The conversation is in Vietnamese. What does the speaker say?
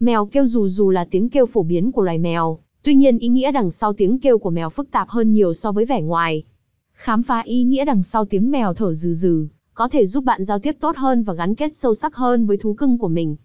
Mèo kêu dù dù là tiếng kêu phổ biến của loài mèo, tuy nhiên ý nghĩa đằng sau tiếng kêu của mèo phức tạp hơn nhiều so với vẻ ngoài. Khám phá ý nghĩa đằng sau tiếng mèo thở rừ rừ, có thể giúp bạn giao tiếp tốt hơn và gắn kết sâu sắc hơn với thú cưng của mình.